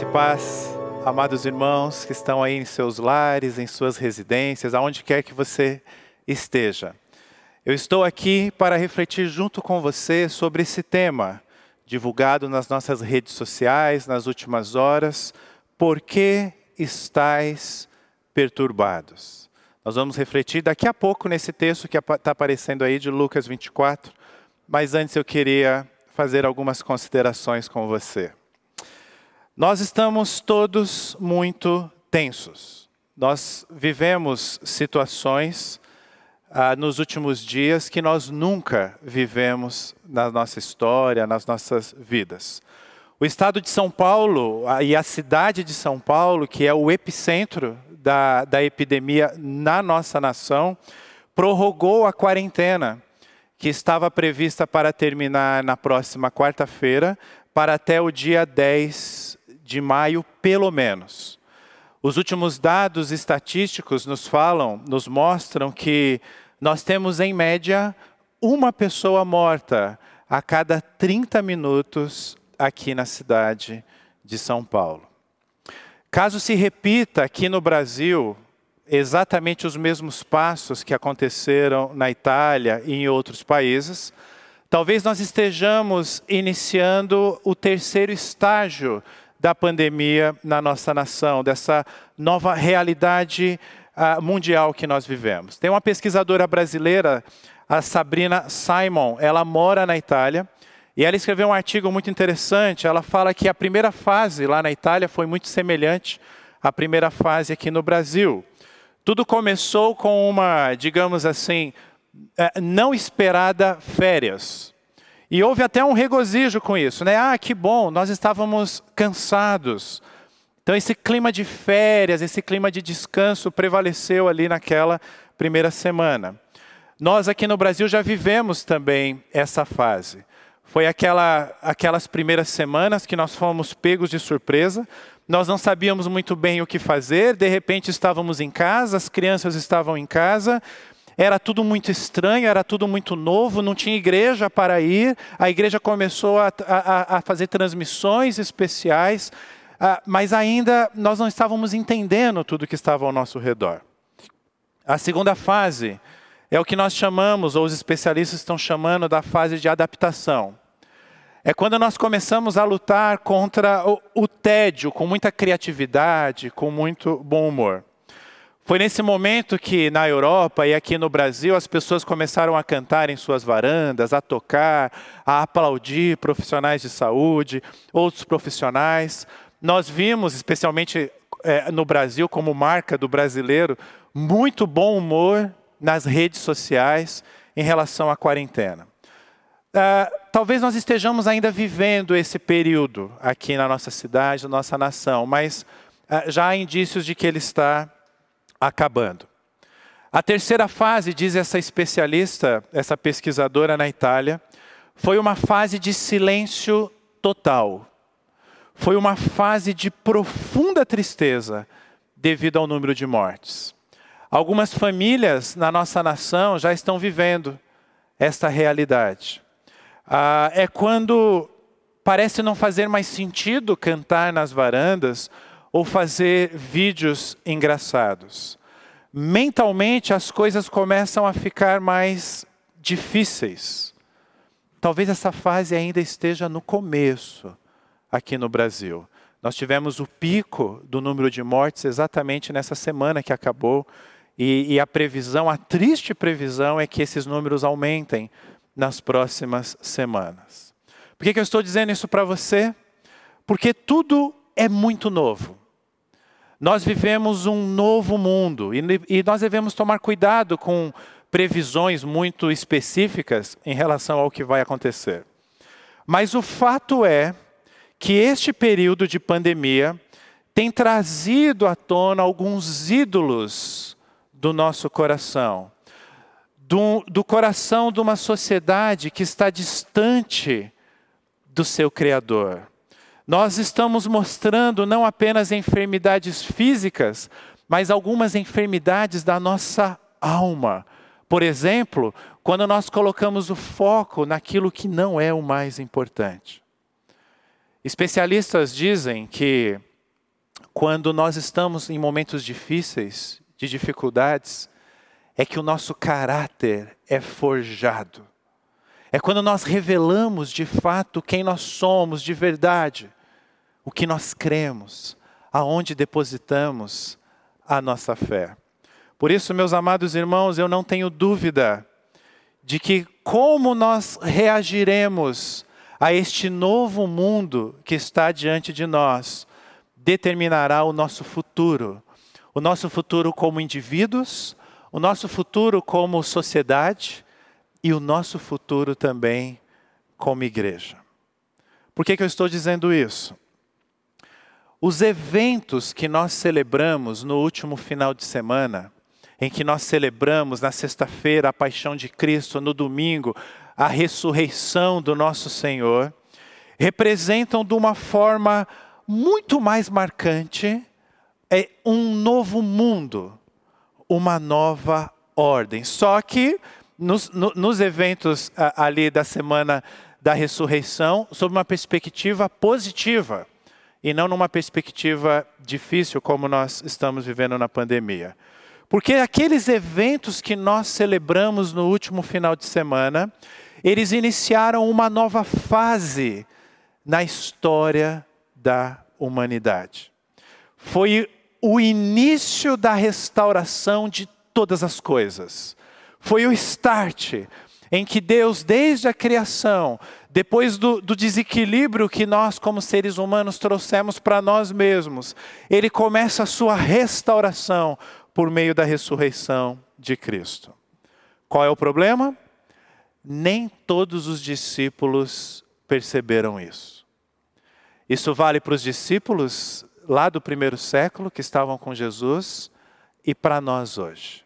E paz, amados irmãos que estão aí em seus lares, em suas residências, aonde quer que você esteja. Eu estou aqui para refletir junto com você sobre esse tema, divulgado nas nossas redes sociais nas últimas horas. Por que estáis perturbados? Nós vamos refletir daqui a pouco nesse texto que está aparecendo aí de Lucas 24, mas antes eu queria fazer algumas considerações com você. Nós estamos todos muito tensos. Nós vivemos situações ah, nos últimos dias que nós nunca vivemos na nossa história, nas nossas vidas. O estado de São Paulo ah, e a cidade de São Paulo, que é o epicentro da, da epidemia na nossa nação, prorrogou a quarentena que estava prevista para terminar na próxima quarta-feira, para até o dia 10 de maio, pelo menos. Os últimos dados estatísticos nos falam, nos mostram que nós temos em média uma pessoa morta a cada 30 minutos aqui na cidade de São Paulo. Caso se repita aqui no Brasil exatamente os mesmos passos que aconteceram na Itália e em outros países, talvez nós estejamos iniciando o terceiro estágio da pandemia na nossa nação, dessa nova realidade uh, mundial que nós vivemos. Tem uma pesquisadora brasileira, a Sabrina Simon, ela mora na Itália. E ela escreveu um artigo muito interessante. Ela fala que a primeira fase lá na Itália foi muito semelhante à primeira fase aqui no Brasil. Tudo começou com uma, digamos assim, eh, não esperada férias. E houve até um regozijo com isso, né? Ah, que bom, nós estávamos cansados. Então, esse clima de férias, esse clima de descanso prevaleceu ali naquela primeira semana. Nós aqui no Brasil já vivemos também essa fase. Foi aquela, aquelas primeiras semanas que nós fomos pegos de surpresa, nós não sabíamos muito bem o que fazer, de repente estávamos em casa, as crianças estavam em casa, era tudo muito estranho, era tudo muito novo, não tinha igreja para ir. A igreja começou a, a, a fazer transmissões especiais, uh, mas ainda nós não estávamos entendendo tudo que estava ao nosso redor. A segunda fase é o que nós chamamos, ou os especialistas estão chamando, da fase de adaptação. É quando nós começamos a lutar contra o, o tédio, com muita criatividade, com muito bom humor. Foi nesse momento que na Europa e aqui no Brasil as pessoas começaram a cantar em suas varandas, a tocar, a aplaudir profissionais de saúde, outros profissionais. Nós vimos, especialmente é, no Brasil, como marca do brasileiro, muito bom humor nas redes sociais em relação à quarentena. Uh, talvez nós estejamos ainda vivendo esse período aqui na nossa cidade, na nossa nação, mas uh, já há indícios de que ele está acabando. A terceira fase, diz essa especialista, essa pesquisadora na Itália, foi uma fase de silêncio total. Foi uma fase de profunda tristeza devido ao número de mortes. Algumas famílias na nossa nação já estão vivendo esta realidade. Ah, é quando parece não fazer mais sentido cantar nas varandas ou fazer vídeos engraçados. Mentalmente as coisas começam a ficar mais difíceis. Talvez essa fase ainda esteja no começo aqui no Brasil. Nós tivemos o pico do número de mortes exatamente nessa semana que acabou, e, e a previsão, a triste previsão, é que esses números aumentem nas próximas semanas. Por que, que eu estou dizendo isso para você? Porque tudo é muito novo. Nós vivemos um novo mundo e, e nós devemos tomar cuidado com previsões muito específicas em relação ao que vai acontecer. Mas o fato é que este período de pandemia tem trazido à tona alguns ídolos do nosso coração, do, do, coração de uma sociedade que está distante do seu Criador. Nós estamos mostrando não apenas enfermidades físicas, mas algumas enfermidades da nossa alma. Por exemplo, quando nós colocamos o foco naquilo que não é o mais importante. Especialistas dizem que quando nós estamos em momentos difíceis, de dificuldades, é que o nosso caráter é forjado. É quando nós revelamos de fato quem nós somos de verdade, o que nós cremos, aonde depositamos a nossa fé. Por isso, meus amados irmãos, eu não tenho dúvida de que como nós reagiremos a este novo mundo que está diante de nós determinará o nosso futuro. O nosso futuro como indivíduos, o nosso futuro como sociedade e o nosso futuro também como igreja. Por que, que eu estou dizendo isso? Os eventos que nós celebramos no último final de semana, em que nós celebramos na sexta-feira a paixão de Cristo, no domingo a ressurreição do nosso Senhor, representam de uma forma muito mais marcante é um novo mundo, uma nova ordem. Só que nos, no, nos eventos ali da semana da ressurreição, sob uma perspectiva positiva e não numa perspectiva difícil como nós estamos vivendo na pandemia. Porque aqueles eventos que nós celebramos no último final de semana, eles iniciaram uma nova fase na história da humanidade. Foi o início da restauração de todas as coisas. Foi o start em que Deus, desde a criação, depois do, do, desequilíbrio que nós, como seres humanos, trouxemos para nós mesmos, Ele começa a sua restauração por meio da ressurreição de Cristo. Qual é o problema? nem todos os discípulos perceberam isso. Isso vale para os discípulos lá do primeiro século que estavam com Jesus e para nós hoje.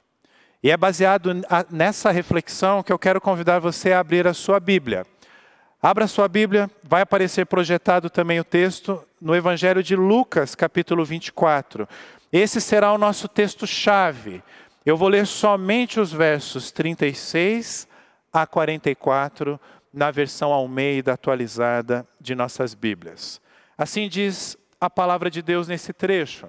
E é baseado nessa reflexão que eu quero convidar você a abrir a sua Bíblia. Abra sua Bíblia, vai aparecer projetado também o texto no Evangelho de Lucas, capítulo 24. Esse será o nosso texto-chave. Eu vou ler somente os versos 36 a 44 na versão Almeida atualizada de nossas Bíblias. Assim diz a palavra de Deus nesse trecho.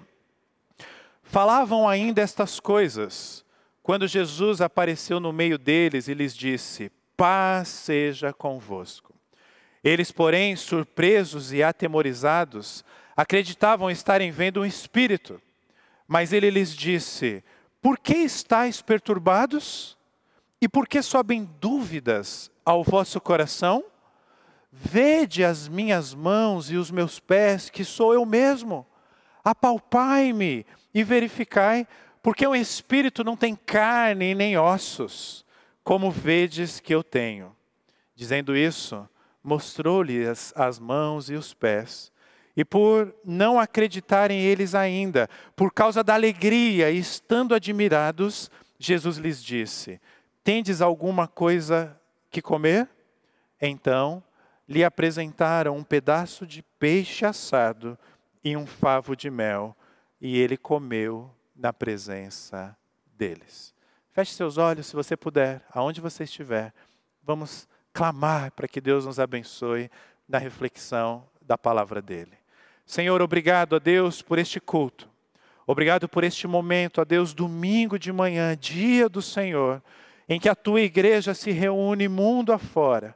Falavam ainda estas coisas quando Jesus apareceu no meio deles e lhes disse: Paz seja convosco. Eles, porém, surpresos e atemorizados, acreditavam estarem vendo um espírito. Mas ele lhes disse: Por que estáis perturbados? E por que sobem dúvidas ao vosso coração? Vede as minhas mãos e os meus pés, que sou eu mesmo. Apalpai-me e verificai, porque o espírito não tem carne nem ossos, como vedes que eu tenho. Dizendo isso, mostrou-lhes as mãos e os pés. E por não acreditarem eles ainda, por causa da alegria e estando admirados, Jesus lhes disse: Tendes alguma coisa que comer? Então lhe apresentaram um pedaço de peixe assado e um favo de mel, e ele comeu na presença deles. Feche seus olhos, se você puder, aonde você estiver. Vamos clamar para que Deus nos abençoe na reflexão da palavra dele. Senhor, obrigado a Deus por este culto. Obrigado por este momento, a Deus, domingo de manhã, dia do Senhor em que a tua igreja se reúne mundo afora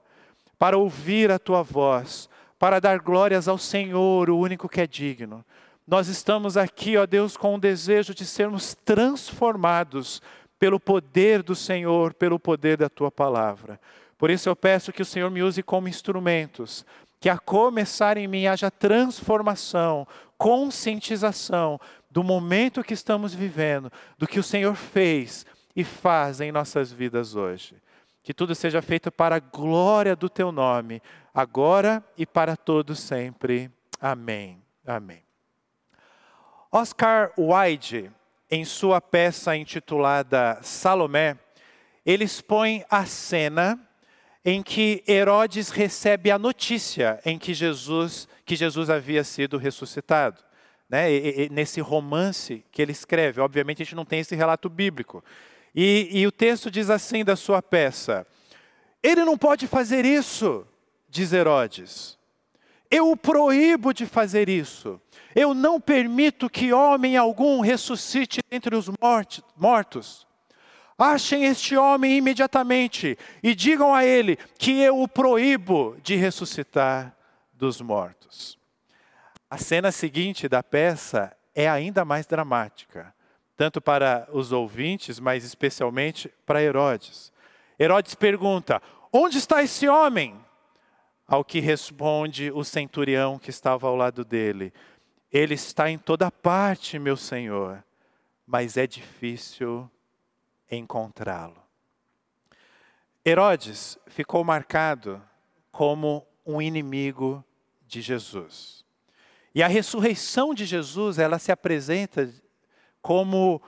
para ouvir a tua voz, para dar glórias ao Senhor, o único que é digno. Nós estamos aqui, ó Deus, com o desejo de sermos transformados pelo poder do Senhor, pelo poder da tua palavra. Por isso eu peço que o Senhor me use como instrumentos, que a começar em mim haja transformação, conscientização do momento que estamos vivendo, do que o Senhor fez e faz em nossas vidas hoje. Que tudo seja feito para a glória do teu nome, agora e para todos sempre. Amém. Amém. Oscar Wilde, em sua peça intitulada Salomé, ele expõe a cena em que Herodes recebe a notícia em que Jesus, que Jesus havia sido ressuscitado. Né? E, e, nesse romance que ele escreve, obviamente a gente não tem esse relato bíblico, e, e o texto diz assim da sua peça: Ele não pode fazer isso, diz Herodes. Eu o proíbo de fazer isso. Eu não permito que homem algum ressuscite entre os mortos. Achem este homem imediatamente e digam a ele que eu o proíbo de ressuscitar dos mortos. A cena seguinte da peça é ainda mais dramática, tanto para os ouvintes, mas especialmente para Herodes. Herodes pergunta: Onde está esse homem? Ao que responde o centurião que estava ao lado dele: Ele está em toda parte, meu senhor, mas é difícil encontrá-lo. Herodes ficou marcado como um inimigo de Jesus. E a ressurreição de Jesus, ela se apresenta como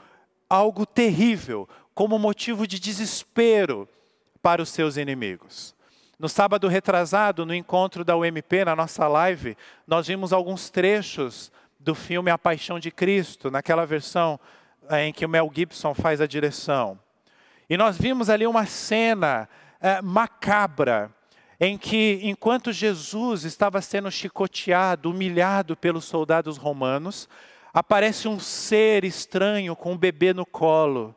algo terrível, como motivo de desespero para os seus inimigos. No sábado retrasado, no encontro da UMP, na nossa live, nós vimos alguns trechos do filme A Paixão de Cristo, naquela versão eh, em que o Mel Gibson faz a direção. E nós vimos ali uma cena é, macabra, em que, enquanto Jesus estava sendo chicoteado, humilhado pelos soldados romanos, aparece um ser estranho com um bebê no colo.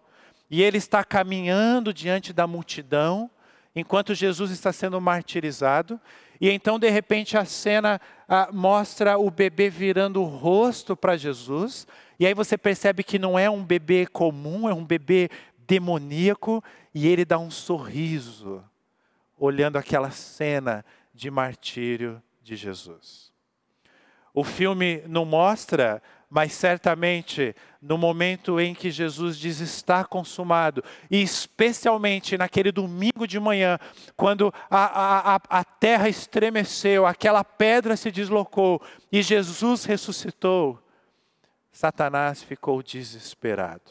E ele está caminhando diante da multidão, enquanto Jesus está sendo martirizado. E então, de repente, a cena ah, mostra o bebê virando o rosto para Jesus. E aí você percebe que não é um bebê comum, é um bebê demoníaco. E ele dá um sorriso, olhando aquela cena de martírio de Jesus. O filme não mostra mas certamente no momento em que Jesus diz está consumado, e especialmente naquele domingo de manhã, quando a, a, a terra estremeceu, aquela pedra se deslocou e Jesus ressuscitou, Satanás ficou desesperado.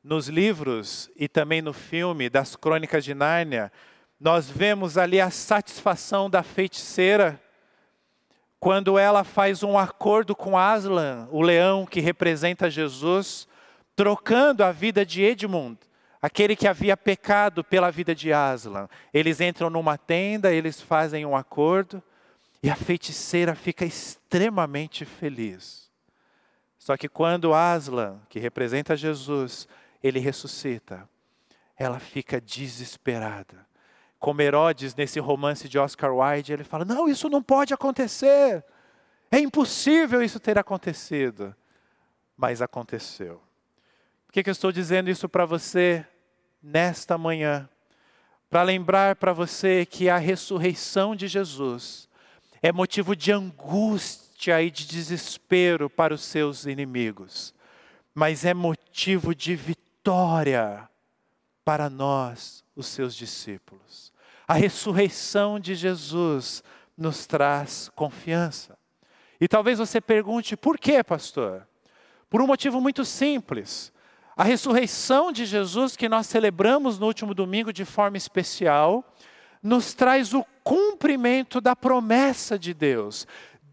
Nos livros e também no filme das Crônicas de Nárnia, nós vemos ali a satisfação da feiticeira quando ela faz um acordo com Aslan, o leão que representa Jesus, trocando a vida de Edmund, aquele que havia pecado pela vida de Aslan. Eles entram numa tenda, eles fazem um acordo, e a feiticeira fica extremamente feliz. Só que quando Aslan, que representa Jesus, ele ressuscita, ela fica desesperada como Herodes nesse romance de Oscar Wilde, ele fala: não, isso não pode acontecer. É impossível isso ter acontecido. Mas aconteceu. Por que, que eu estou dizendo isso para você nesta manhã? Para lembrar para você que a ressurreição de Jesus é motivo de angústia e de desespero para os seus inimigos, mas é motivo de vitória para nós, os seus discípulos. A ressurreição de Jesus nos traz confiança. E talvez você pergunte, por quê, pastor? Por um motivo muito simples. A ressurreição de Jesus, que nós celebramos no último domingo de forma especial, nos traz o cumprimento da promessa de Deus.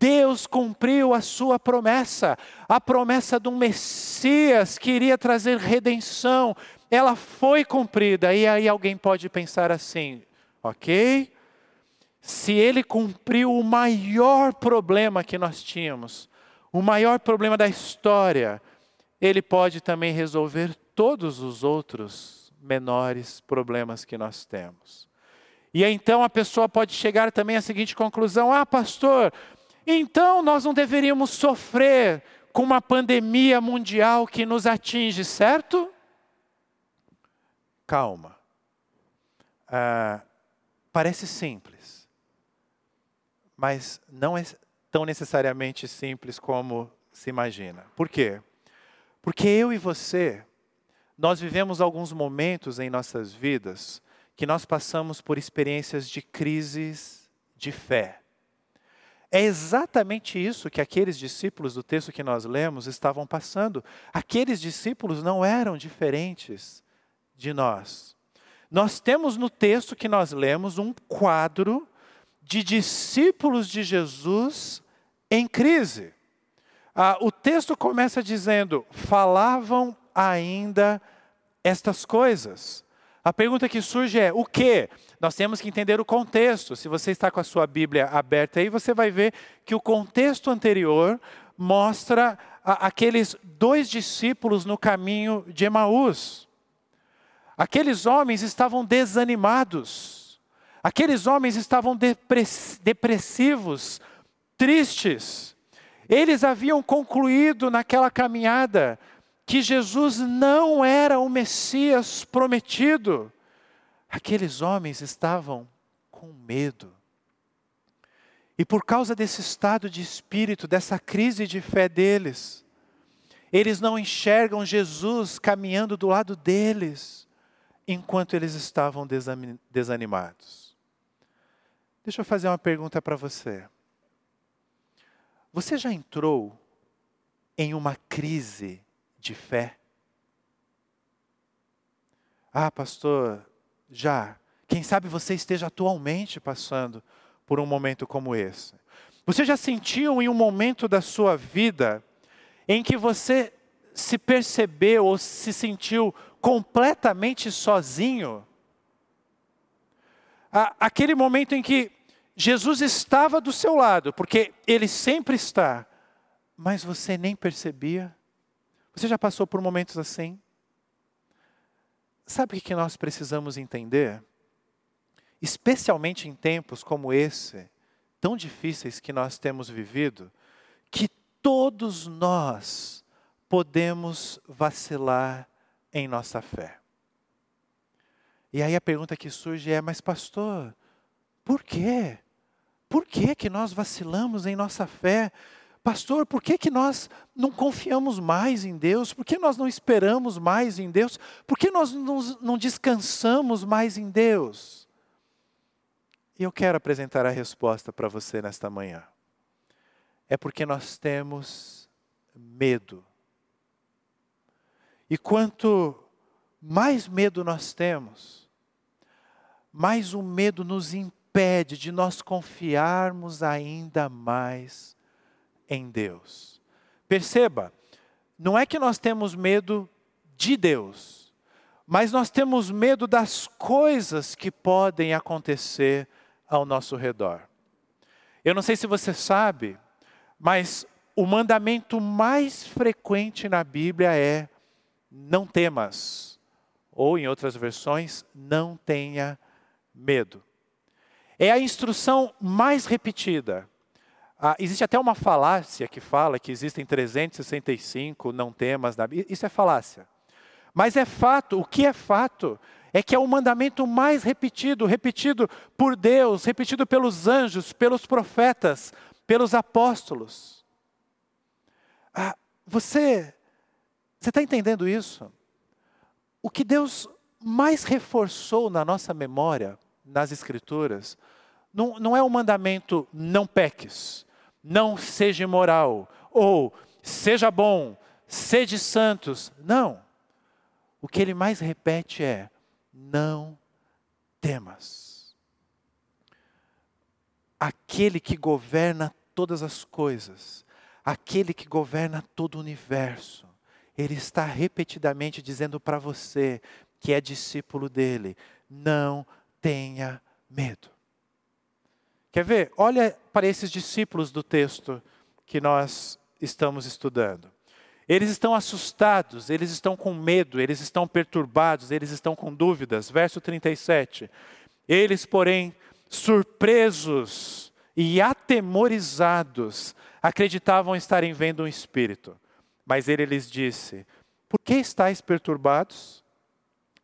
Deus cumpriu a sua promessa, a promessa de um Messias que iria trazer redenção, ela foi cumprida. E aí alguém pode pensar assim: ok? Se ele cumpriu o maior problema que nós tínhamos, o maior problema da história, ele pode também resolver todos os outros menores problemas que nós temos. E então a pessoa pode chegar também à seguinte conclusão: ah, pastor, então nós não deveríamos sofrer com uma pandemia mundial que nos atinge, certo? calma. Ah, parece simples, mas não é tão necessariamente simples como se imagina. Por quê? Porque eu e você, nós vivemos alguns momentos em nossas vidas que nós passamos por experiências de crises de fé. É exatamente isso que aqueles discípulos do texto que nós lemos estavam passando. Aqueles discípulos não eram diferentes de nós. Nós temos no texto que nós lemos um quadro de discípulos de Jesus em crise. Ah, o texto começa dizendo: falavam ainda estas coisas. A pergunta que surge é: o que? Nós temos que entender o contexto. Se você está com a sua Bíblia aberta aí, você vai ver que o contexto anterior mostra a, aqueles dois discípulos no caminho de Emaús. Aqueles homens estavam desanimados, aqueles homens estavam depressivos, tristes. Eles haviam concluído naquela caminhada que Jesus não era o Messias prometido. Aqueles homens estavam com medo. E por causa desse estado de espírito, dessa crise de fé deles, eles não enxergam Jesus caminhando do lado deles, enquanto eles estavam desanimados. Deixa eu fazer uma pergunta para você. Você já entrou em uma crise de fé? Ah, pastor, já. Quem sabe você esteja atualmente passando por um momento como esse. Você já sentiu em um momento da sua vida em que você se percebeu ou se sentiu completamente sozinho? Aquele momento em que Jesus estava do seu lado, porque Ele sempre está, mas você nem percebia? Você já passou por momentos assim? Sabe o que nós precisamos entender? Especialmente em tempos como esse, tão difíceis que nós temos vivido, que todos nós podemos vacilar em nossa fé. E aí a pergunta que surge é: mas pastor, por quê? Por que que nós vacilamos em nossa fé? Pastor, por que, que nós não confiamos mais em Deus? Por que nós não esperamos mais em Deus? Por que nós não, não descansamos mais em Deus? E eu quero apresentar a resposta para você nesta manhã. É porque nós temos medo. E quanto mais medo nós temos, mais o medo nos impede de nós confiarmos ainda mais em Deus. Perceba, não é que nós temos medo de Deus, mas nós temos medo das coisas que podem acontecer ao nosso redor. Eu não sei se você sabe, mas o mandamento mais frequente na Bíblia é: não temas, ou em outras versões, não tenha medo. É a instrução mais repetida. Ah, existe até uma falácia que fala que existem 365 não temas da Bíblia. Isso é falácia. Mas é fato, o que é fato é que é o mandamento mais repetido, repetido por Deus, repetido pelos anjos, pelos profetas, pelos apóstolos. Ah, você você está entendendo isso? O que Deus mais reforçou na nossa memória, nas Escrituras, não, não é o mandamento não peques, não seja imoral, ou seja bom, sede santos. Não. O que ele mais repete é: não temas. Aquele que governa todas as coisas, aquele que governa todo o universo, ele está repetidamente dizendo para você, que é discípulo dele, não tenha medo. Quer ver? Olha para esses discípulos do texto que nós estamos estudando. Eles estão assustados, eles estão com medo, eles estão perturbados, eles estão com dúvidas. Verso 37. Eles, porém, surpresos e atemorizados, acreditavam estarem vendo um espírito. Mas ele lhes disse: Por que estáis perturbados?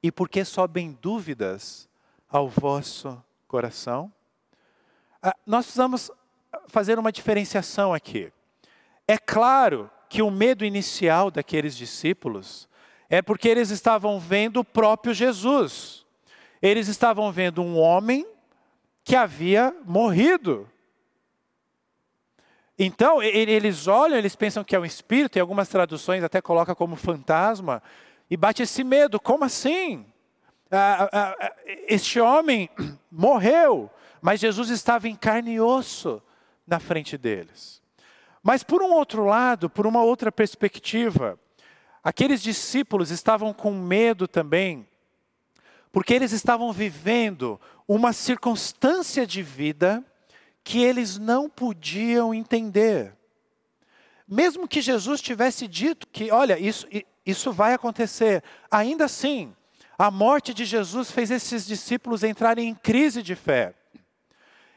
E por que sobem dúvidas ao vosso coração? Ah, nós precisamos fazer uma diferenciação aqui. É claro que o medo inicial daqueles discípulos é porque eles estavam vendo o próprio Jesus. Eles estavam vendo um homem que havia morrido. Então, eles olham, eles pensam que é um espírito, e algumas traduções até colocam como fantasma, e bate esse medo: como assim? Ah, ah, ah este homem morreu, mas Jesus estava em carne e osso na frente deles. Mas por um outro lado, por uma outra perspectiva, aqueles discípulos estavam com medo também, porque eles estavam vivendo uma circunstância de vida que eles não podiam entender. Mesmo que Jesus tivesse dito que, olha, isso, isso vai acontecer, ainda assim, a morte de Jesus fez esses discípulos entrarem em crise de fé.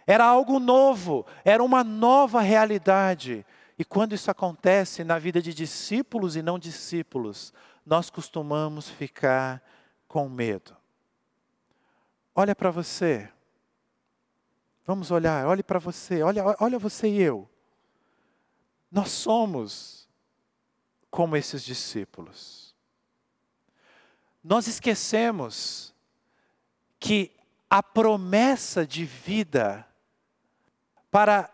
Era algo novo, era uma nova realidade. E quando isso acontece na vida de discípulos e não discípulos, nós costumamos ficar com medo. Olha para você. Vamos olhar, olhe para você, olha, olha você e eu. Nós somos como esses discípulos. Nós esquecemos que a promessa de vida para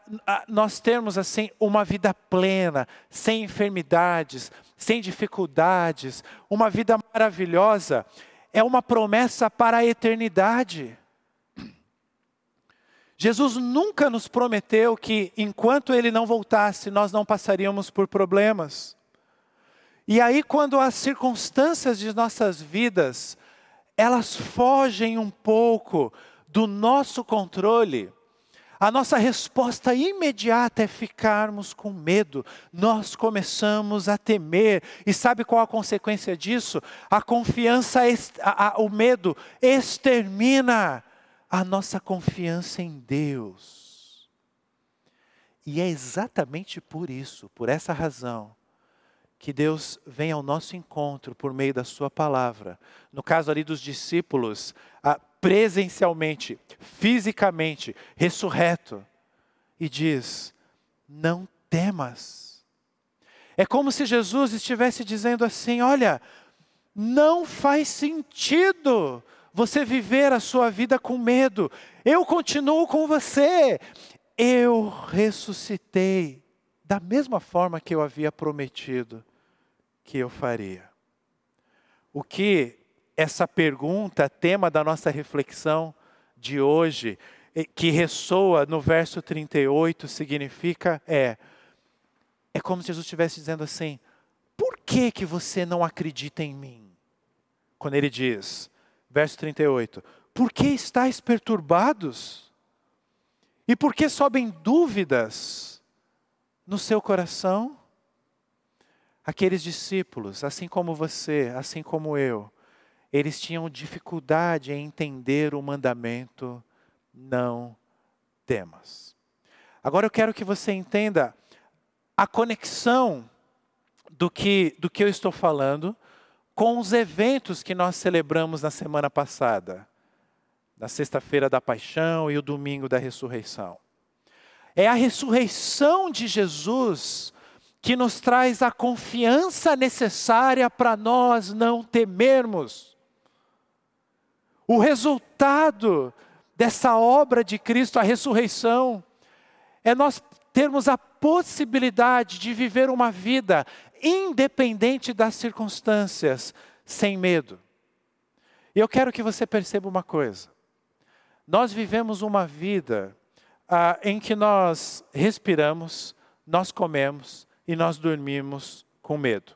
nós termos assim uma vida plena, sem enfermidades, sem dificuldades, uma vida maravilhosa, é uma promessa para a eternidade. Jesus nunca nos prometeu que enquanto ele não voltasse, nós não passaríamos por problemas. E aí, quando as circunstâncias de nossas vidas, elas fogem um pouco do nosso controle, a nossa resposta imediata é ficarmos com medo. Nós começamos a temer. E sabe qual a consequência disso? A confiança, o medo extermina a nossa confiança em Deus. E é exatamente por isso, por essa razão, que Deus vem ao nosso encontro por meio da Sua palavra. No caso ali dos discípulos, presencialmente, fisicamente, ressurreto, e diz: Não temas. É como se Jesus estivesse dizendo assim: Olha, não faz sentido você viver a sua vida com medo. Eu continuo com você. Eu ressuscitei da mesma forma que eu havia prometido que eu faria. O que essa pergunta, tema da nossa reflexão de hoje, que ressoa no verso 38, significa é é como se Jesus estivesse dizendo assim: "Por que que você não acredita em mim?" Quando ele diz, verso 38, "Por que estáis perturbados? E por que sobem dúvidas no seu coração?" Aqueles discípulos, assim como você, assim como eu, eles tinham dificuldade em entender o mandamento: não temas. Agora eu quero que você entenda a conexão do que, do que eu estou falando com os eventos que nós celebramos na semana passada, na sexta-feira da paixão e o domingo da ressurreição. É a ressurreição de Jesus que nos traz a confiança necessária para nós não temermos. O resultado dessa obra de Cristo, a ressurreição, é nós termos a possibilidade de viver uma vida independente das circunstâncias, sem medo. E eu quero que você perceba uma coisa. Nós vivemos uma vida ah, em que nós respiramos, nós comemos, e nós dormimos com medo.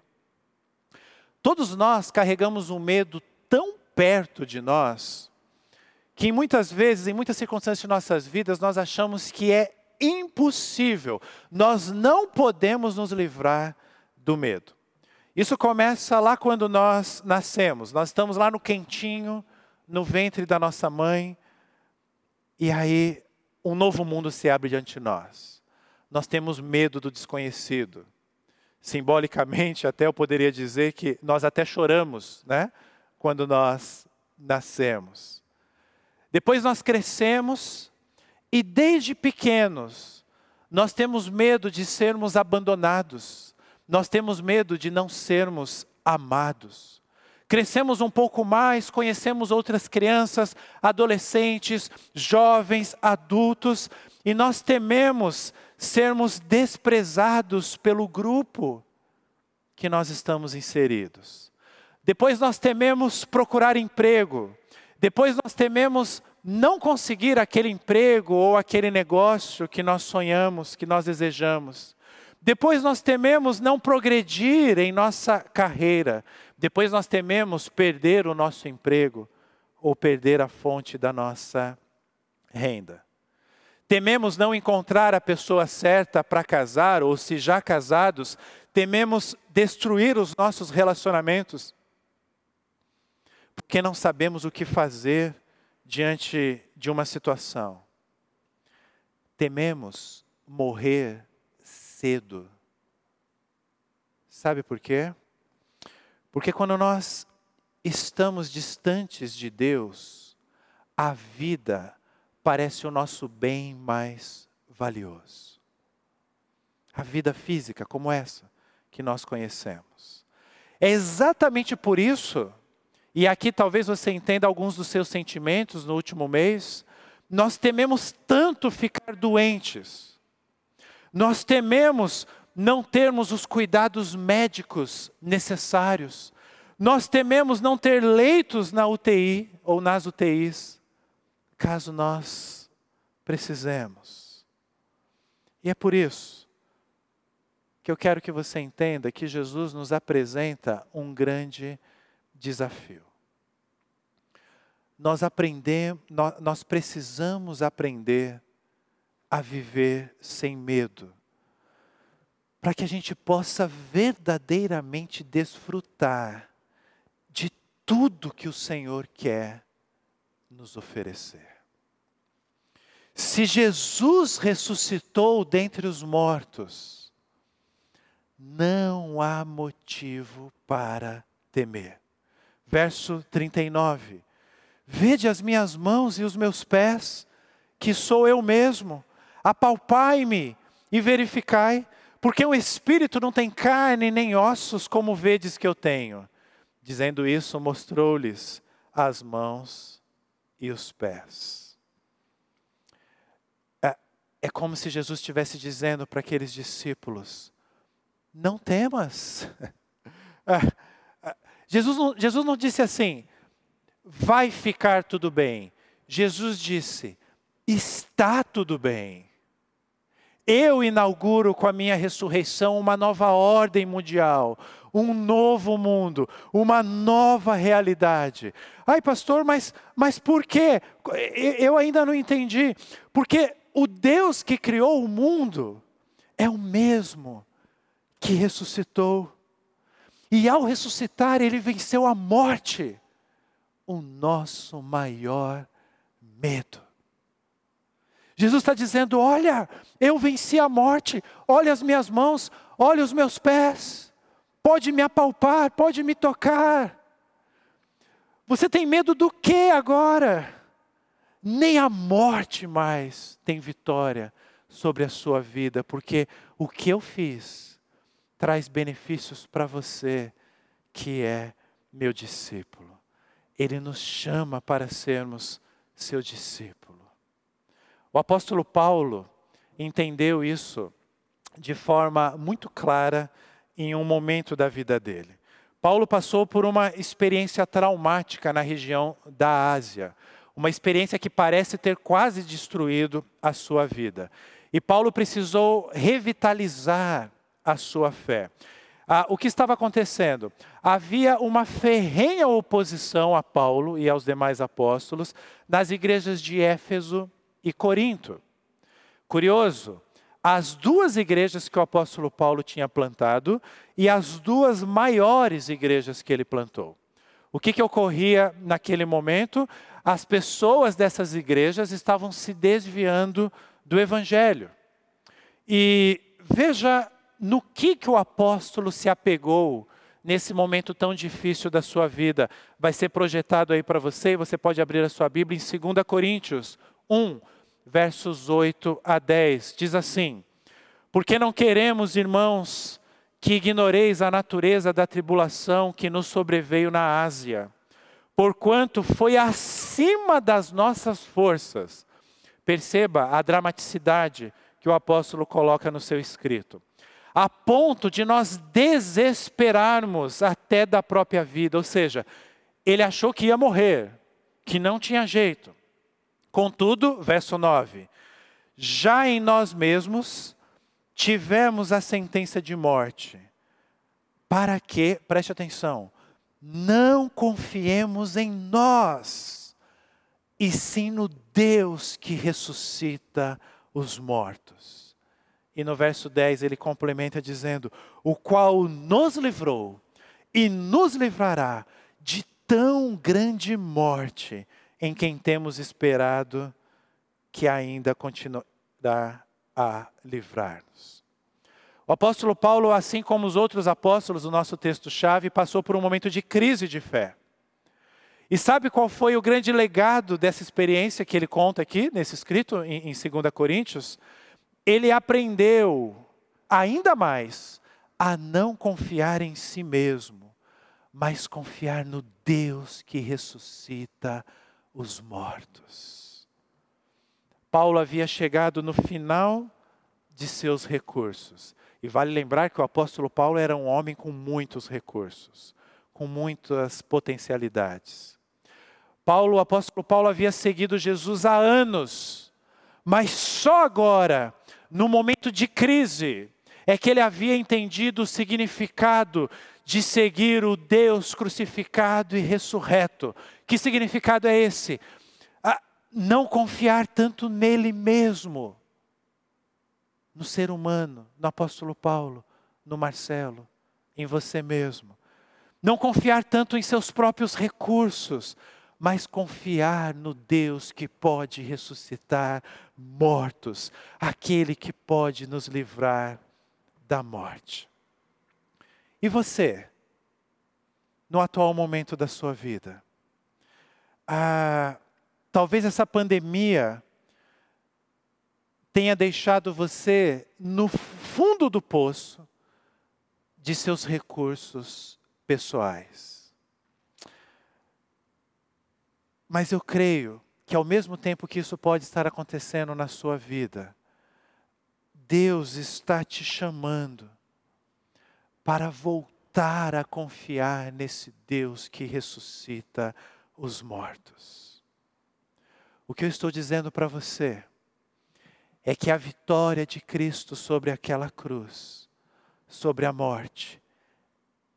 Todos nós carregamos um medo tão perto de nós que muitas vezes, em muitas circunstâncias de nossas vidas, nós achamos que é impossível, nós não podemos nos livrar do medo. Isso começa lá quando nós nascemos, nós estamos lá no quentinho, no ventre da nossa mãe, e aí um novo mundo se abre diante de nós nós temos medo do desconhecido. Simbolicamente, até eu poderia dizer que nós até choramos, né? Quando nós nascemos. Depois nós crescemos e desde pequenos nós temos medo de sermos abandonados. Nós temos medo de não sermos amados. Crescemos um pouco mais, conhecemos outras crianças, adolescentes, jovens, adultos, e nós tememos sermos desprezados pelo grupo que nós estamos inseridos. Depois nós tememos procurar emprego. Depois nós tememos não conseguir aquele emprego ou aquele negócio que nós sonhamos, que nós desejamos. Depois nós tememos não progredir em nossa carreira. Depois nós tememos perder o nosso emprego ou perder a fonte da nossa renda. Tememos não encontrar a pessoa certa para casar, ou se já casados, tememos destruir os nossos relacionamentos, porque não sabemos o que fazer diante de uma situação. Tememos morrer cedo. Sabe por quê? Porque quando nós estamos distantes de Deus, a vida parece o nosso bem mais valioso. A vida física, como essa que nós conhecemos. É exatamente por isso, e aqui talvez você entenda alguns dos seus sentimentos no último mês, nós tememos tanto ficar doentes. Nós tememos não termos os cuidados médicos necessários. Nós tememos não ter leitos na UTI ou nas UTIs, caso nós precisemos. E é por isso que eu quero que você entenda que Jesus nos apresenta um grande desafio. Nós aprendemos, nós precisamos aprender a viver sem medo para que a gente possa verdadeiramente desfrutar de tudo que o Senhor quer nos oferecer. Se Jesus ressuscitou dentre os mortos, não há motivo para temer. Verso 39. Vede as minhas mãos e os meus pés, que sou eu mesmo. Apalpai-me e verificai porque o espírito não tem carne nem ossos, como vedes que eu tenho. Dizendo isso, mostrou-lhes as mãos e os pés. É, é como se Jesus estivesse dizendo para aqueles discípulos: Não temas. Jesus não, Jesus não disse assim, vai ficar tudo bem. Jesus disse, está tudo bem. Eu inauguro com a minha ressurreição uma nova ordem mundial, um novo mundo, uma nova realidade. Ai, pastor, mas, mas por quê? Eu ainda não entendi. Porque o Deus que criou o mundo é o mesmo que ressuscitou. E ao ressuscitar, ele venceu a morte, o nosso maior medo. Jesus está dizendo: Olha, eu venci a morte, olha as minhas mãos, olha os meus pés, pode me apalpar, pode me tocar. Você tem medo do que agora? Nem a morte mais tem vitória sobre a sua vida, porque o que eu fiz traz benefícios para você, que é meu discípulo. Ele nos chama para sermos seu discípulo. O apóstolo Paulo entendeu isso de forma muito clara em um momento da vida dele. Paulo passou por uma experiência traumática na região da Ásia, uma experiência que parece ter quase destruído a sua vida. E Paulo precisou revitalizar a sua fé. Ah, o que estava acontecendo? Havia uma ferrenha oposição a Paulo e aos demais apóstolos nas igrejas de Éfeso e Corinto. Curioso, as duas igrejas que o apóstolo Paulo tinha plantado e as duas maiores igrejas que ele plantou. O que, que ocorria naquele momento? As pessoas dessas igrejas estavam se desviando do evangelho. E veja no que, que o apóstolo se apegou nesse momento tão difícil da sua vida. Vai ser projetado aí para você, e você pode abrir a sua Bíblia em 2 Coríntios 1, versos 8 a 10. Diz assim: Porque não queremos, irmãos, que ignoreis a natureza da tribulação que nos sobreveio na Ásia, porquanto foi acima das nossas forças. Perceba a dramaticidade que o apóstolo coloca no seu escrito. A ponto de nós desesperarmos até da própria vida, ou seja, ele achou que ia morrer, que não tinha jeito. Contudo, verso 9: já em nós mesmos tivemos a sentença de morte, para que, preste atenção, não confiemos em nós e sim no Deus que ressuscita os mortos. E no verso 10 ele complementa dizendo: O qual nos livrou e nos livrará de tão grande morte, em quem temos esperado que ainda continuará a livrar-nos. O apóstolo Paulo, assim como os outros apóstolos do nosso texto-chave, passou por um momento de crise de fé. E sabe qual foi o grande legado dessa experiência que ele conta aqui, nesse escrito em, em 2 Coríntios? Ele aprendeu ainda mais a não confiar em si mesmo, mas confiar no Deus que ressuscita os mortos. Paulo havia chegado no final de seus recursos. E vale lembrar que o apóstolo Paulo era um homem com muitos recursos, com muitas potencialidades. Paulo, o apóstolo Paulo havia seguido Jesus há anos, mas só agora, no momento de crise, é que ele havia entendido o significado de seguir o Deus crucificado e ressurreto. Que significado é esse? Não confiar tanto nele mesmo, no ser humano, no apóstolo Paulo, no Marcelo, em você mesmo. Não confiar tanto em seus próprios recursos, mas confiar no Deus que pode ressuscitar mortos, aquele que pode nos livrar da morte. E você, no atual momento da sua vida, ah, talvez essa pandemia tenha deixado você no fundo do poço de seus recursos pessoais. Mas eu creio que ao mesmo tempo que isso pode estar acontecendo na sua vida, Deus está te chamando para voltar a confiar nesse Deus que ressuscita os mortos. O que eu estou dizendo para você é que a vitória de Cristo sobre aquela cruz, sobre a morte,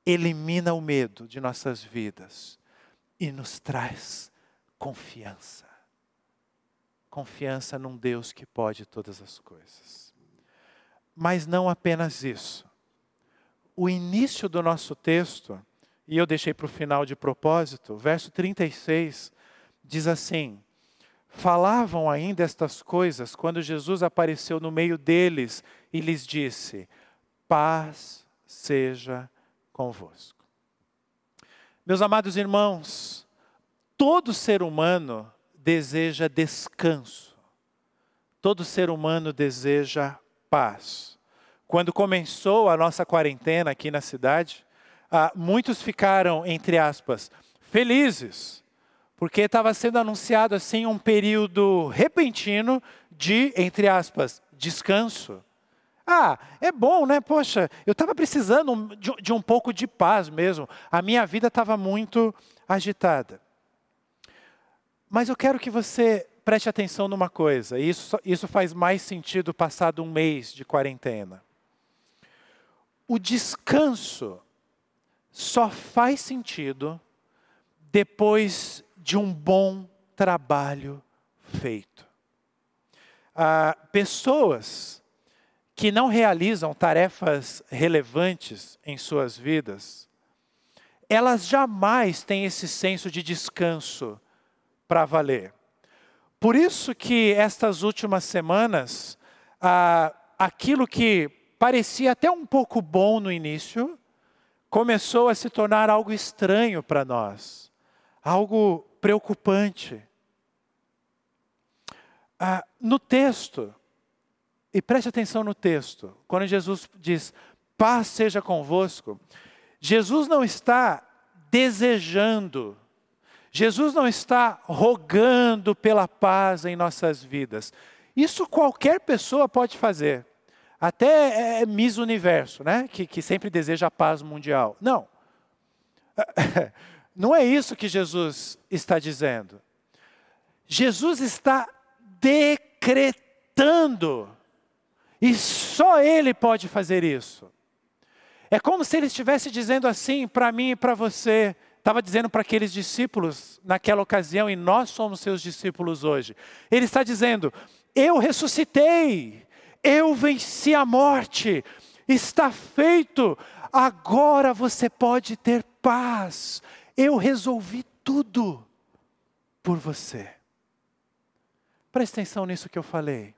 elimina o medo de nossas vidas e nos traz confiança. Confiança num Deus que pode todas as coisas. Mas não apenas isso. O início do nosso texto, e eu deixei para o final de propósito, verso 36, diz assim: Falavam ainda estas coisas quando Jesus apareceu no meio deles e lhes disse: Paz seja convosco. Meus amados irmãos, Todo ser humano deseja descanso. Todo ser humano deseja paz. Quando começou a nossa quarentena aqui na cidade, ah, muitos ficaram, entre aspas, felizes, porque estava sendo anunciado assim um período repentino de, entre aspas, descanso. Ah, é bom, né? Poxa, eu estava precisando de, de um pouco de paz mesmo. A minha vida estava muito agitada. Mas eu quero que você preste atenção numa coisa, e isso, isso faz mais sentido passado um mês de quarentena. O descanso só faz sentido depois de um bom trabalho feito. Ah, pessoas que não realizam tarefas relevantes em suas vidas, elas jamais têm esse senso de descanso para valer. Por isso que estas últimas semanas, ah, aquilo que parecia até um pouco bom no início, começou a se tornar algo estranho para nós, algo preocupante. Ah, no texto, e preste atenção no texto, quando Jesus diz, paz seja convosco, Jesus não está desejando Jesus não está rogando pela paz em nossas vidas. Isso qualquer pessoa pode fazer. Até é, Miss Universo, né? que, que sempre deseja a paz mundial. Não. Não é isso que Jesus está dizendo. Jesus está decretando. E só Ele pode fazer isso. É como se Ele estivesse dizendo assim para mim e para você: estava dizendo para aqueles discípulos naquela ocasião, e nós somos seus discípulos hoje. Ele está dizendo: Eu ressuscitei, eu venci a morte, está feito, agora você pode ter paz. Eu resolvi tudo por você. Preste atenção nisso que eu falei.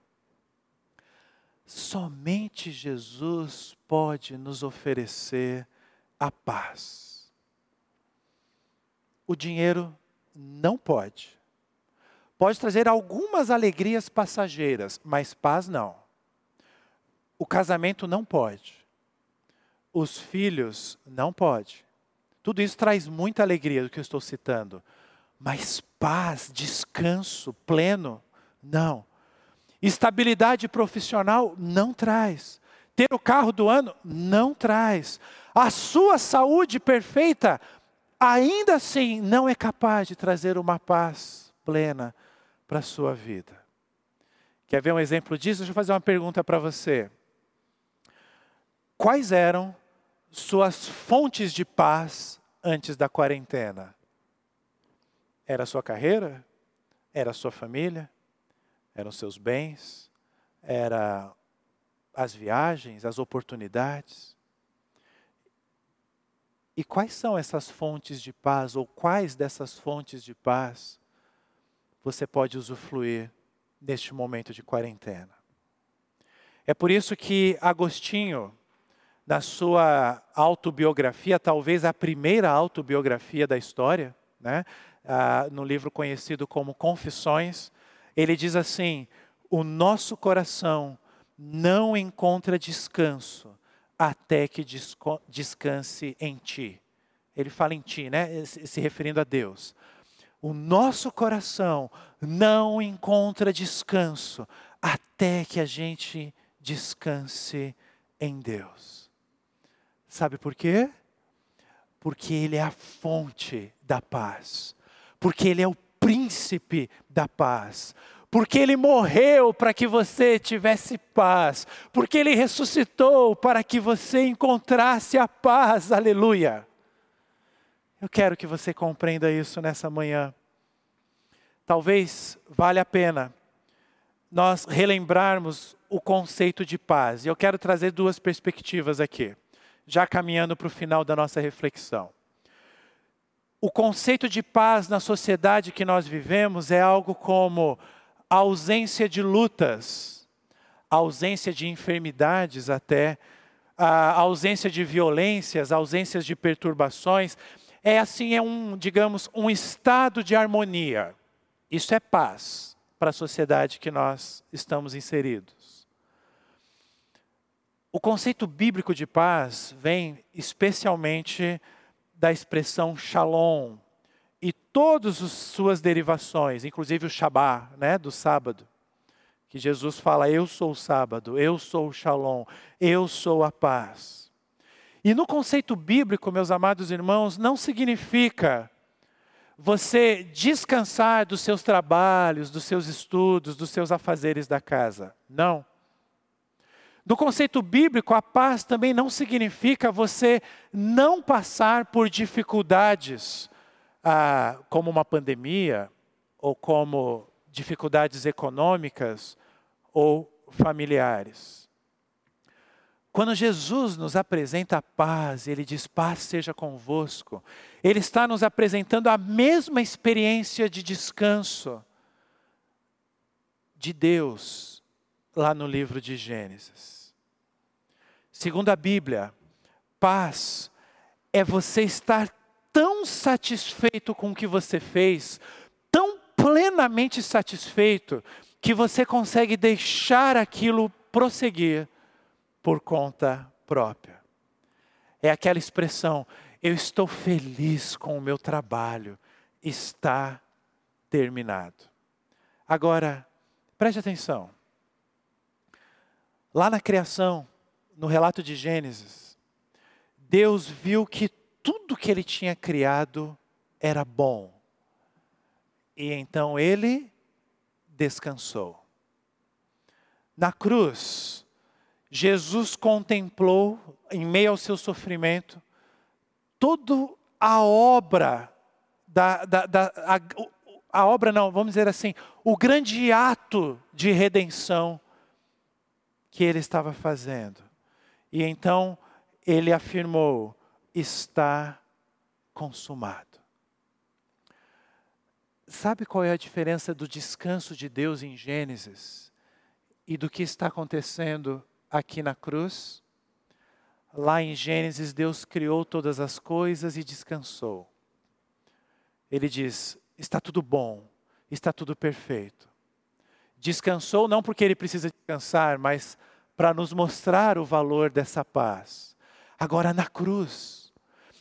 Somente Jesus pode nos oferecer a paz. O dinheiro não pode. Pode trazer algumas alegrias passageiras, mas paz não. O casamento não pode. Os filhos não pode. Tudo isso traz muita alegria do que eu estou citando, mas paz, descanso pleno, não. Estabilidade profissional não traz. Ter o carro do ano não traz. A sua saúde perfeita ainda assim não é capaz de trazer uma paz plena para a sua vida. Quer ver um exemplo disso? Deixa eu fazer uma pergunta para você. Quais eram suas fontes de paz antes da quarentena? Era a sua carreira? Era a sua família? eram seus bens, era as viagens, as oportunidades. E quais são essas fontes de paz, ou quais dessas fontes de paz você pode usufruir neste momento de quarentena? É por isso que Agostinho, na sua autobiografia, talvez a primeira autobiografia da história, né, no livro conhecido como Confissões, ele diz assim: o nosso coração não encontra descanso até que descanse em ti. Ele fala em ti, né? Se referindo a Deus. O nosso coração não encontra descanso até que a gente descanse em Deus. Sabe por quê? Porque Ele é a fonte da paz. Porque Ele é o príncipe da paz. Porque ele morreu para que você tivesse paz, porque ele ressuscitou para que você encontrasse a paz, aleluia. Eu quero que você compreenda isso nessa manhã. Talvez valha a pena nós relembrarmos o conceito de paz. E eu quero trazer duas perspectivas aqui, já caminhando para o final da nossa reflexão o conceito de paz na sociedade que nós vivemos é algo como a ausência de lutas, a ausência de enfermidades até, a ausência de violências, a ausência de perturbações. É assim, é um, digamos, um estado de harmonia. Isso é paz para a sociedade que nós estamos inseridos. O conceito bíblico de paz vem especialmente da expressão shalom todas as suas derivações, inclusive o Shabá, né, do sábado, que Jesus fala: Eu sou o sábado, eu sou o shalom, eu sou a paz. E no conceito bíblico, meus amados irmãos, não significa você descansar dos seus trabalhos, dos seus estudos, dos seus afazeres da casa. Não. No conceito bíblico, a paz também não significa você não passar por dificuldades, ah, como uma pandemia, ou como dificuldades econômicas ou familiares. Quando Jesus nos apresenta a paz, ele diz: Paz seja convosco. Ele está nos apresentando a mesma experiência de descanso de Deus lá no livro de Gênesis. Segundo a Bíblia, paz é você estar tão satisfeito com o que você fez, tão plenamente satisfeito, que você consegue deixar aquilo prosseguir por conta própria. É aquela expressão, eu estou feliz com o meu trabalho, está terminado. Agora, preste atenção. Lá na criação, no relato de Gênesis, Deus viu que tudo que ele tinha criado era bom. E então ele descansou. Na cruz, Jesus contemplou, em meio ao seu sofrimento, toda a obra da, da, da a, a obra não, vamos dizer assim, o grande ato de redenção que ele estava fazendo. E então ele afirmou: está consumado. Sabe qual é a diferença do descanso de Deus em Gênesis e do que está acontecendo aqui na cruz? Lá em Gênesis, Deus criou todas as coisas e descansou. Ele diz: está tudo bom, está tudo perfeito. Descansou não porque ele precisa descansar, mas para nos mostrar o valor dessa paz. Agora na cruz,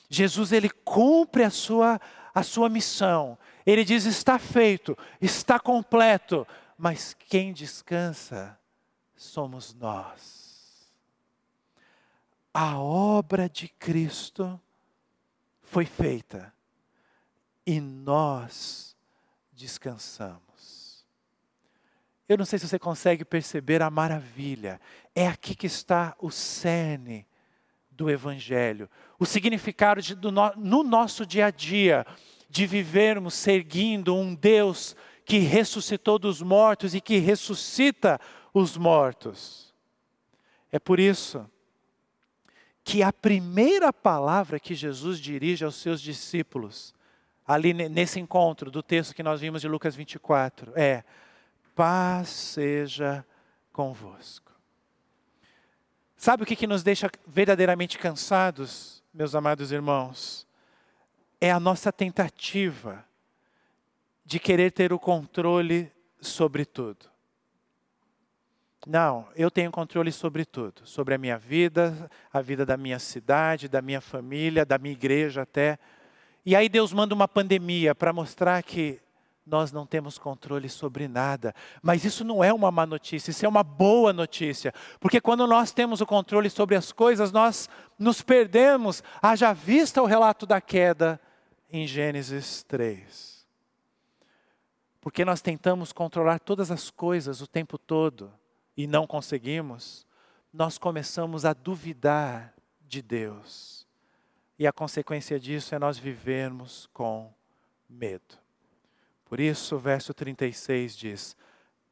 Jesus ele cumpre a sua a sua missão. Ele diz: está feito, está completo, mas quem descansa somos nós. A obra de Cristo foi feita e nós descansamos. Eu não sei se você consegue perceber a maravilha. É aqui que está o cerne do Evangelho. O significado de, do no, no nosso dia a dia, de vivermos seguindo um Deus que ressuscitou dos mortos e que ressuscita os mortos. É por isso que a primeira palavra que Jesus dirige aos seus discípulos ali nesse encontro do texto que nós vimos de Lucas 24, é: paz seja convosco. Sabe o que, que nos deixa verdadeiramente cansados, meus amados irmãos? É a nossa tentativa de querer ter o controle sobre tudo. Não, eu tenho controle sobre tudo, sobre a minha vida, a vida da minha cidade, da minha família, da minha igreja até. E aí Deus manda uma pandemia para mostrar que nós não temos controle sobre nada. Mas isso não é uma má notícia, isso é uma boa notícia. Porque quando nós temos o controle sobre as coisas, nós nos perdemos. Haja vista o relato da queda em Gênesis 3. Porque nós tentamos controlar todas as coisas o tempo todo e não conseguimos, nós começamos a duvidar de Deus. E a consequência disso é nós vivermos com medo. Por isso, o verso 36 diz: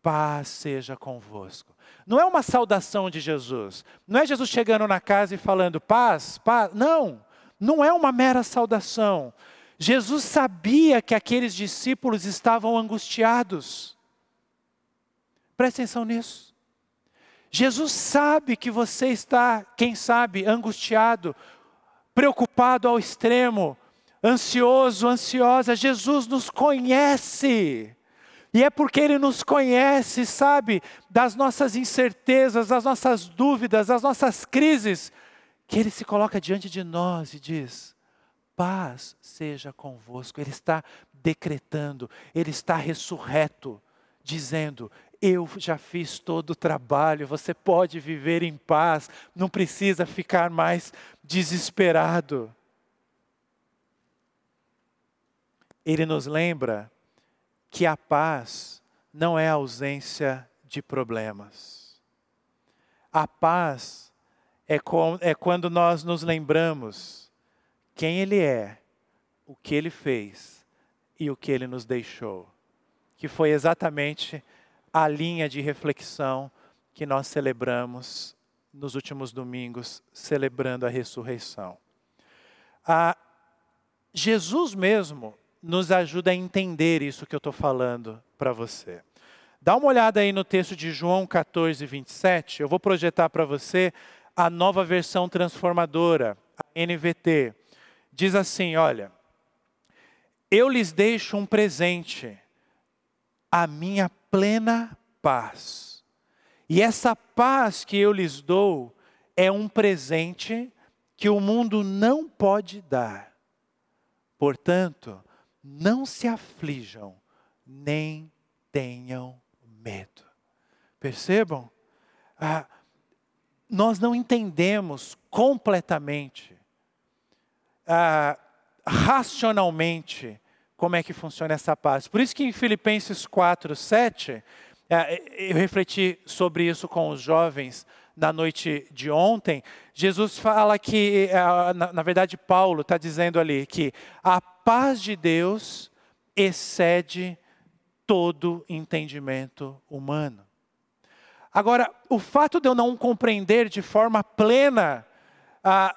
Paz seja convosco. Não é uma saudação de Jesus. Não é Jesus chegando na casa e falando paz, paz. Não, não é uma mera saudação. Jesus sabia que aqueles discípulos estavam angustiados. Preste atenção nisso. Jesus sabe que você está, quem sabe, angustiado preocupado ao extremo, ansioso, ansiosa. Jesus nos conhece. E é porque Ele nos conhece, sabe, das nossas incertezas, das nossas dúvidas, das nossas crises, que Ele se coloca diante de nós e diz: paz seja convosco. Ele está decretando, Ele está ressurreto, dizendo: eu já fiz todo o trabalho, você pode viver em paz, não precisa ficar mais desesperado. Ele nos lembra que a paz não é a ausência de problemas. A paz é, com, é quando nós nos lembramos quem Ele é, o que Ele fez e o que Ele nos deixou. Que foi exatamente a linha de reflexão que nós celebramos nos últimos domingos, celebrando a ressurreição. Ah, Jesus mesmo nos ajuda a entender isso que eu estou falando para você. Dá uma olhada aí no texto de João 14, 27. Eu vou projetar para você a nova versão transformadora, a NVT. Diz assim: olha, eu lhes deixo um presente, a minha plena paz. E essa paz que eu lhes dou é um presente que o mundo não pode dar. Portanto, não se aflijam, nem tenham medo. Percebam? Ah, nós não entendemos completamente, ah, racionalmente, como é que funciona essa paz. Por isso que em Filipenses 4, 7, É, eu refleti sobre isso com os jovens na noite de ontem. Jesus fala que, é, na verdade, Paulo está dizendo ali que a paz de Deus excede todo entendimento humano. Agora, o fato de eu não compreender de forma plena, ah,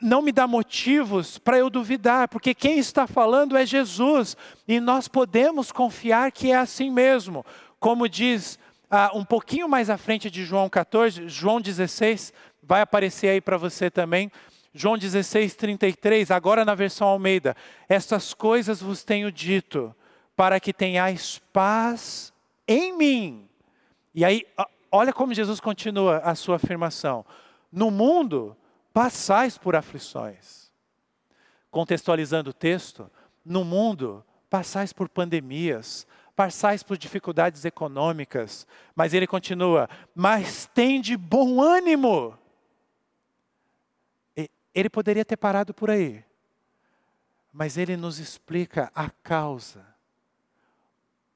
não me dá motivos para eu duvidar, porque quem está falando é Jesus, e nós podemos confiar que é assim mesmo. Como diz ah, um pouquinho mais à frente de João 14, João 16, vai aparecer aí para você também. João 16, 33, agora na versão Almeida. Estas coisas vos tenho dito, para que tenhais paz em mim. E aí, olha como Jesus continua a sua afirmação. No mundo, passais por aflições. Contextualizando o texto, no mundo, passais por pandemias, passais por dificuldades econômicas, mas ele continua, mas tem de bom ânimo. Ele poderia ter parado por aí, mas ele nos explica a causa,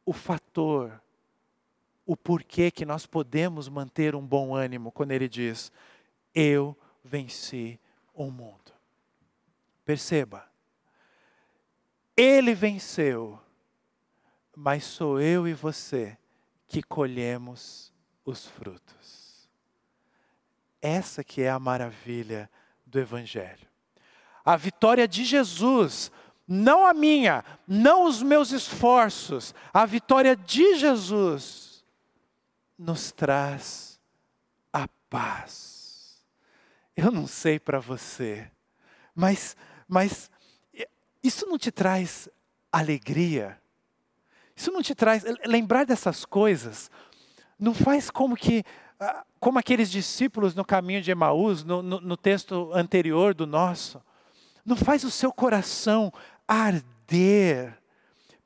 o fator, o porquê que nós podemos manter um bom ânimo quando ele diz: Eu venci o mundo. Perceba, ele venceu mas sou eu e você que colhemos os frutos. Essa que é a maravilha do Evangelho. A vitória de Jesus, não a minha, não os meus esforços, a vitória de Jesus nos traz a paz. Eu não sei para você, mas, mas isso não te traz alegria? Isso não te traz. Lembrar dessas coisas não faz como que. Ah, como aqueles discípulos no caminho de Emaús, no, no, no texto anterior do nosso, não faz o seu coração arder,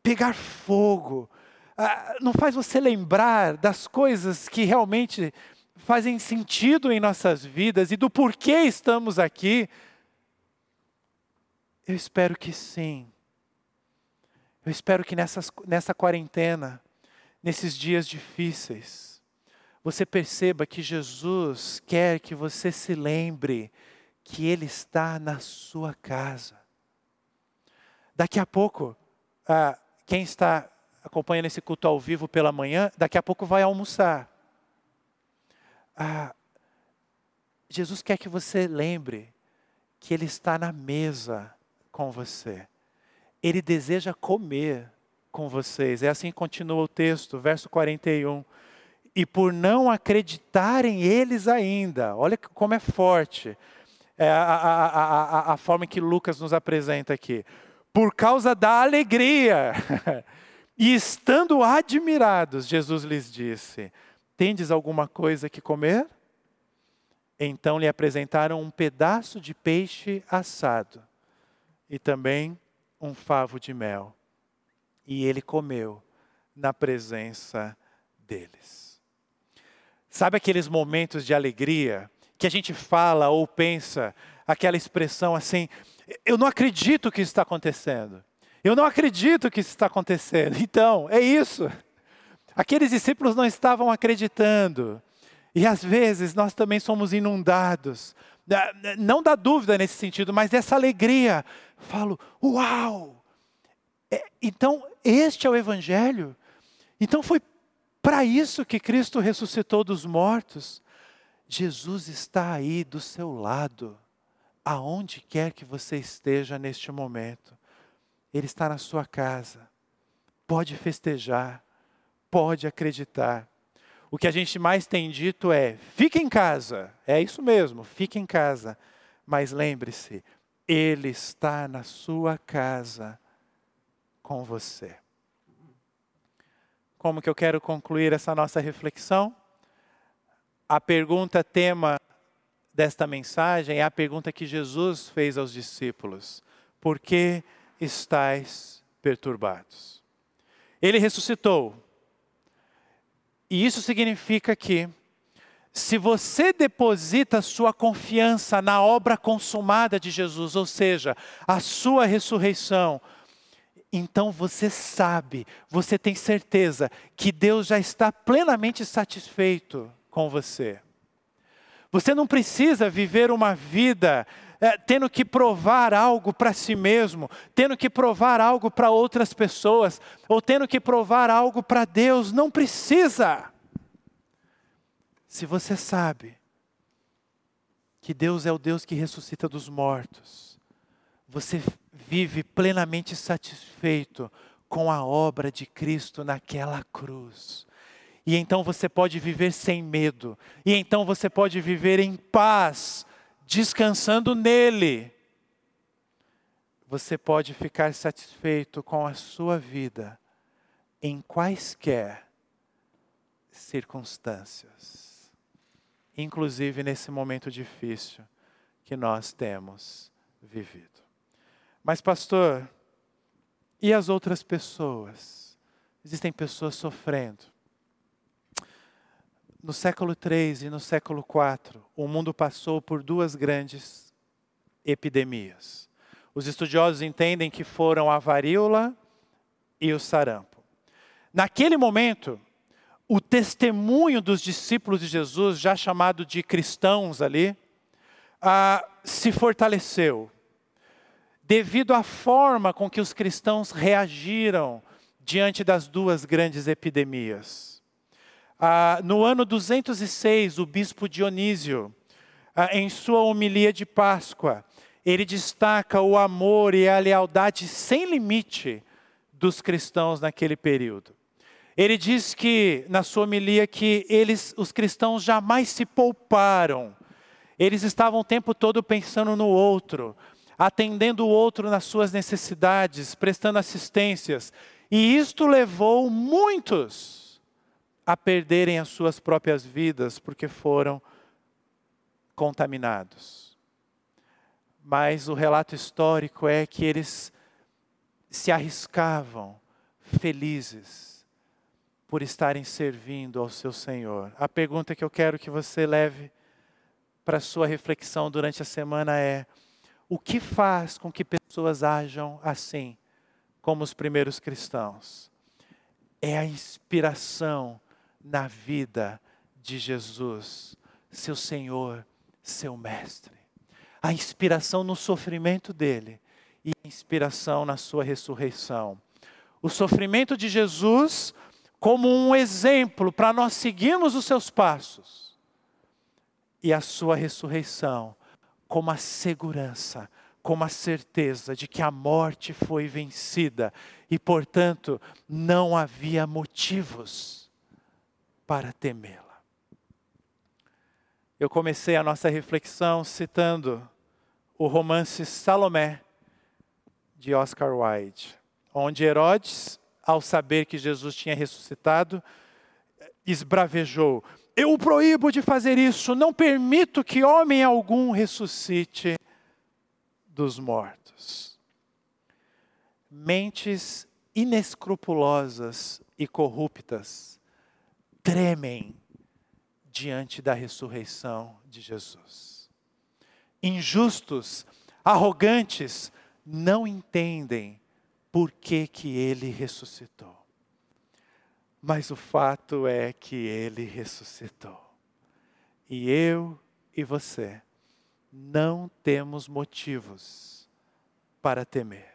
pegar fogo, ah, não faz você lembrar das coisas que realmente fazem sentido em nossas vidas e do porquê estamos aqui? Eu espero que sim. Eu espero que nessas, nessa quarentena, nesses dias difíceis, você perceba que Jesus quer que você se lembre que Ele está na sua casa. Daqui a pouco, ah, quem está acompanhando esse culto ao vivo pela manhã, daqui a pouco vai almoçar. Ah, Jesus quer que você lembre que Ele está na mesa com você. Ele deseja comer com vocês. É assim que continua o texto, verso 41. E por não acreditarem eles ainda, olha como é forte é a, a, a, a, forma que Lucas nos apresenta aqui. Por causa da alegria, e estando admirados, Jesus lhes disse: Tendes alguma coisa que comer? Então lhe apresentaram um pedaço de peixe assado e também um favo de mel. E ele comeu na presença deles. Sabe aqueles momentos de alegria que a gente fala ou pensa, aquela expressão assim: eu não acredito que isso está acontecendo. Eu não acredito que isso está acontecendo. Então, é isso. Aqueles discípulos não estavam acreditando. E às vezes nós também somos inundados, não da dúvida nesse sentido, mas dessa alegria falo, uau! É, então, este é o Evangelho? Então foi para isso que Cristo ressuscitou dos mortos. Jesus está aí do seu lado, aonde quer que você esteja neste momento. Ele está na sua casa. Pode festejar, pode acreditar. O que a gente mais tem dito é: fique em casa. É isso mesmo, fique em casa. Mas lembre-se, ele está na sua casa com você. Como que eu quero concluir essa nossa reflexão? A pergunta tema desta mensagem é a pergunta que Jesus fez aos discípulos: Por que estáis perturbados? Ele ressuscitou. E isso significa que se você deposita sua confiança na obra consumada de Jesus, ou seja, a sua ressurreição, então você sabe, você tem certeza que Deus já está plenamente satisfeito com você. Você não precisa viver uma vida é, tendo que provar algo para si mesmo, tendo que provar algo para outras pessoas, ou tendo que provar algo para Deus. Não precisa. Se você sabe que Deus é o Deus que ressuscita dos mortos, você vive plenamente satisfeito com a obra de Cristo naquela cruz. E então você pode viver sem medo. E então você pode viver em paz, descansando nele. Você pode ficar satisfeito com a sua vida em quaisquer circunstâncias. Inclusive nesse momento difícil que nós temos vivido. Mas, pastor, e as outras pessoas? Existem pessoas sofrendo. No século III e no século IV, o mundo passou por duas grandes epidemias. Os estudiosos entendem que foram a varíola e o sarampo. Naquele momento, o testemunho dos discípulos de Jesus, já chamado de cristãos ali, ah, se fortaleceu devido à forma com que os cristãos reagiram diante das duas grandes epidemias. Ah, no ano 206, o bispo Dionísio, ah, em sua homilia de Páscoa, ele destaca o amor e a lealdade sem limite dos cristãos naquele período. Ele diz que, na sua homilia, que eles, os cristãos jamais se pouparam. Eles estavam o tempo todo pensando no outro, atendendo o outro nas suas necessidades, prestando assistências. E isto levou muitos a perderem as suas próprias vidas porque foram contaminados. Mas o relato histórico é que eles se arriscavam felizes por estarem servindo ao seu Senhor. A pergunta que eu quero que você leve para sua reflexão durante a semana é: o que faz com que pessoas ajam assim, como os primeiros cristãos? É a inspiração na vida de Jesus, seu Senhor, seu Mestre. A inspiração no sofrimento dele e a inspiração na sua ressurreição. O sofrimento de Jesus como um exemplo para nós seguirmos os seus passos. E a sua ressurreição como a segurança, como a certeza de que a morte foi vencida e, portanto, não havia motivos para temê-la. Eu comecei a nossa reflexão citando o romance Salomé, de Oscar Wilde, onde Herodes, ao saber que Jesus tinha ressuscitado, esbravejou: eu o proíbo de fazer isso, não permito que homem algum ressuscite dos mortos. Mentes inescrupulosas e corruptas tremem diante da ressurreição de Jesus. Injustos, arrogantes, não entendem por que, que ele ressuscitou. Mas o fato é que ele ressuscitou. E eu e você não temos motivos para temer.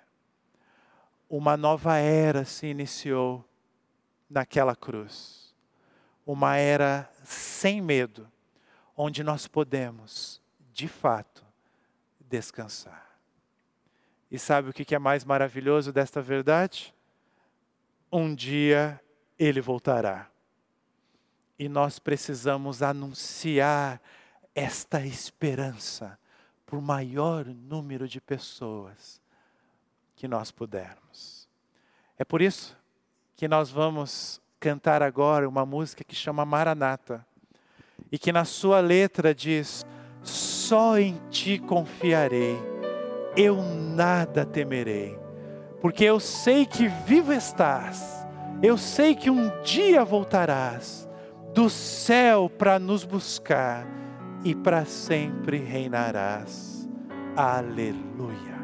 Uma nova era se iniciou naquela cruz. Uma era sem medo, onde nós podemos, de fato, descansar. E sabe o que é mais maravilhoso desta verdade? Um dia ele voltará. E nós precisamos anunciar esta esperança por maior número de pessoas que nós pudermos. É por isso que nós vamos cantar agora uma música que chama Maranata e que na sua letra diz: Só em ti confiarei, eu nada temerei, porque eu sei que vivo estás eu sei que um dia voltarás do céu para nos buscar e para sempre reinarás. Aleluia.